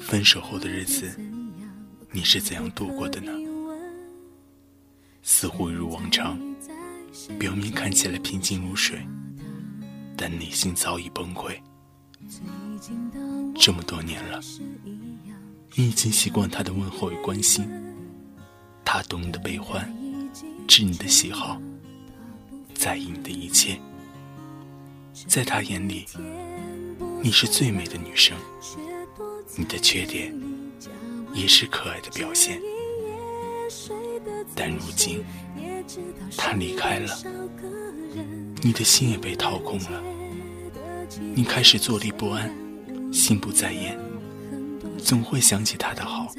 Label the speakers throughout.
Speaker 1: 分手后的日子，你是怎样度过的呢？似乎一如往常，表面看起来平静如水，但内心早已崩溃。这么多年了，你已经习惯他的问候与关心，他懂你的悲欢，知你的喜好，在意你的一切。在他眼里，你是最美的女生。你的缺点也是可爱的表现，但如今他离开了，你的心也被掏空了。你开始坐立不安，心不在焉，总会想起他的好，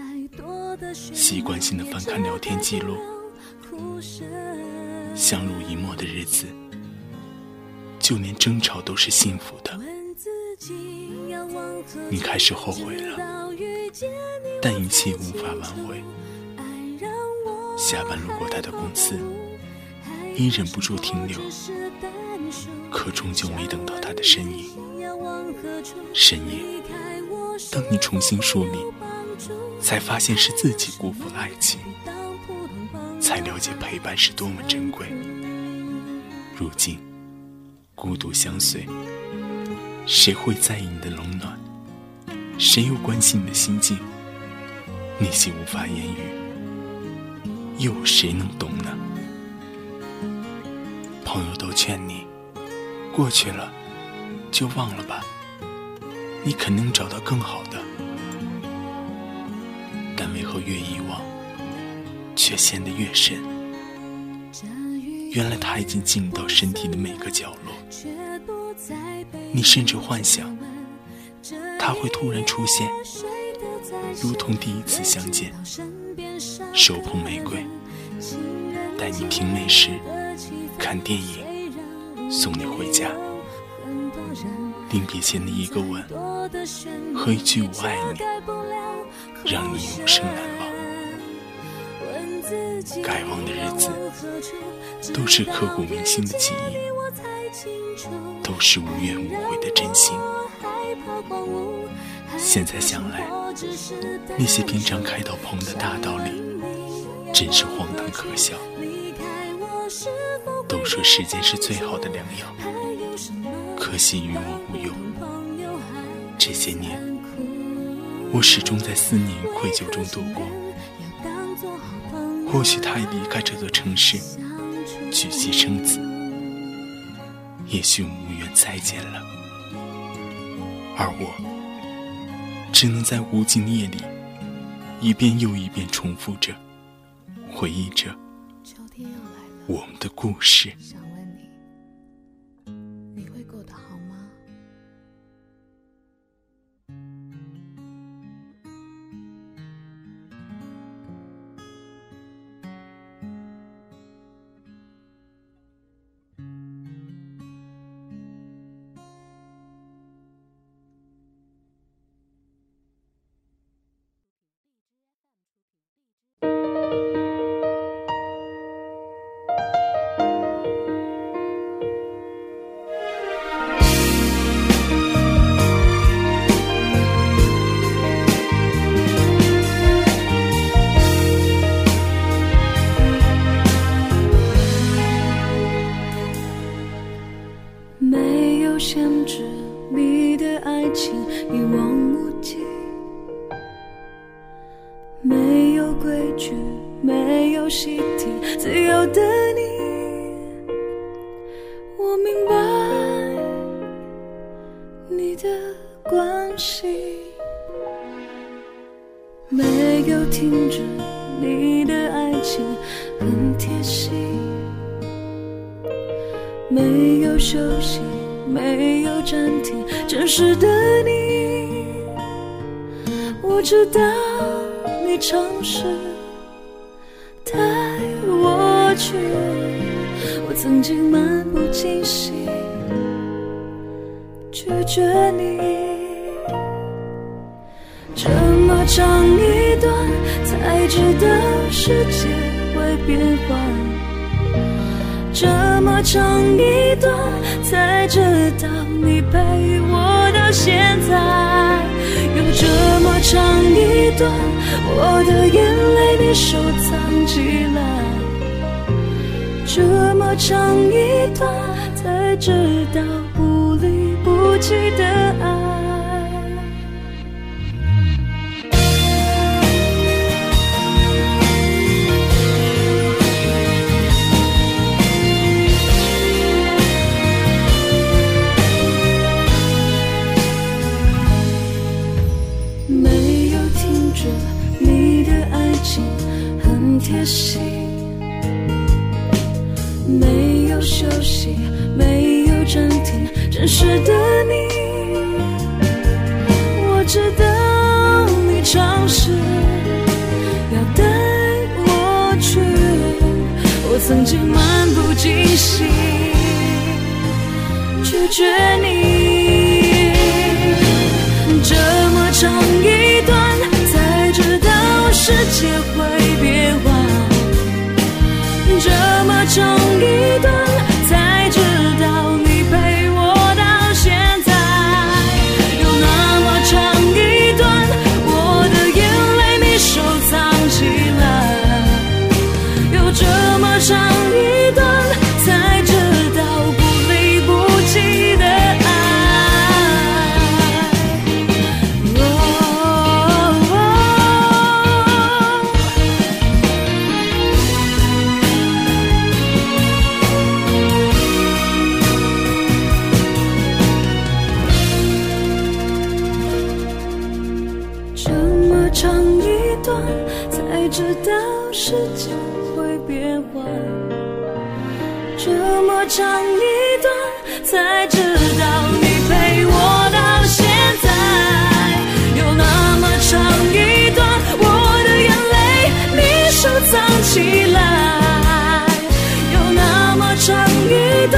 Speaker 1: 习惯性的翻看聊天记录。相濡以沫的日子，就连争吵都是幸福的。你开始后悔了，但一切无法挽回。下班路过他的公司，你忍不住停留，可终究没等到他的身影。深夜，当你重新梳理，才发现是自己辜负了爱情，才了解陪伴是多么珍贵。如今，孤独相随，谁会在意你的冷暖？谁又关心你的心境？那些无法言语，又有谁能懂呢？朋友都劝你，过去了就忘了吧，你肯定找到更好的。但为何越遗忘，却陷得越深？原来他已经进入到身体的每个角落，你甚至幻想。他会突然出现，如同第一次相见，手捧玫瑰，带你品美食、看电影，送你回家。临别前的一个吻和一句“我爱你”，让你永生难忘。该忘的日子，都是刻骨铭心的记忆，都是无怨无悔的真心。现在想来，那些平常开到棚的大道理，真是荒唐可笑。都说时间是最好的良药，可惜于我无用。这些年，我始终在思念与愧疚中度过。或许他已离开这座城市，娶妻生子，也许无缘再见了。而我。只能在无尽的夜里，一遍又一遍重复着，回忆着我们的故事。
Speaker 2: 习题，自由的你。我明白你的关系，没有停止你的爱情，很贴心。没有休息，没有暂停，真实的你，我知道你尝试。去，我曾经漫不经心拒绝你。这么长一段，才知道世界会变换；这么长一段，才知道你陪我到现在。有这么长一段，我的眼泪你收藏起来；这么长一段才知道不离不弃的爱没有停止你的爱情很贴心。有休息，没有暂停，真实的你，我知道你尝试要带我去，我曾经漫不经心拒绝你，这么长一段才知道世界会这么长一段，才知道你陪我到现在。有那么长一段，我的眼泪你收藏起来；有那么长一段。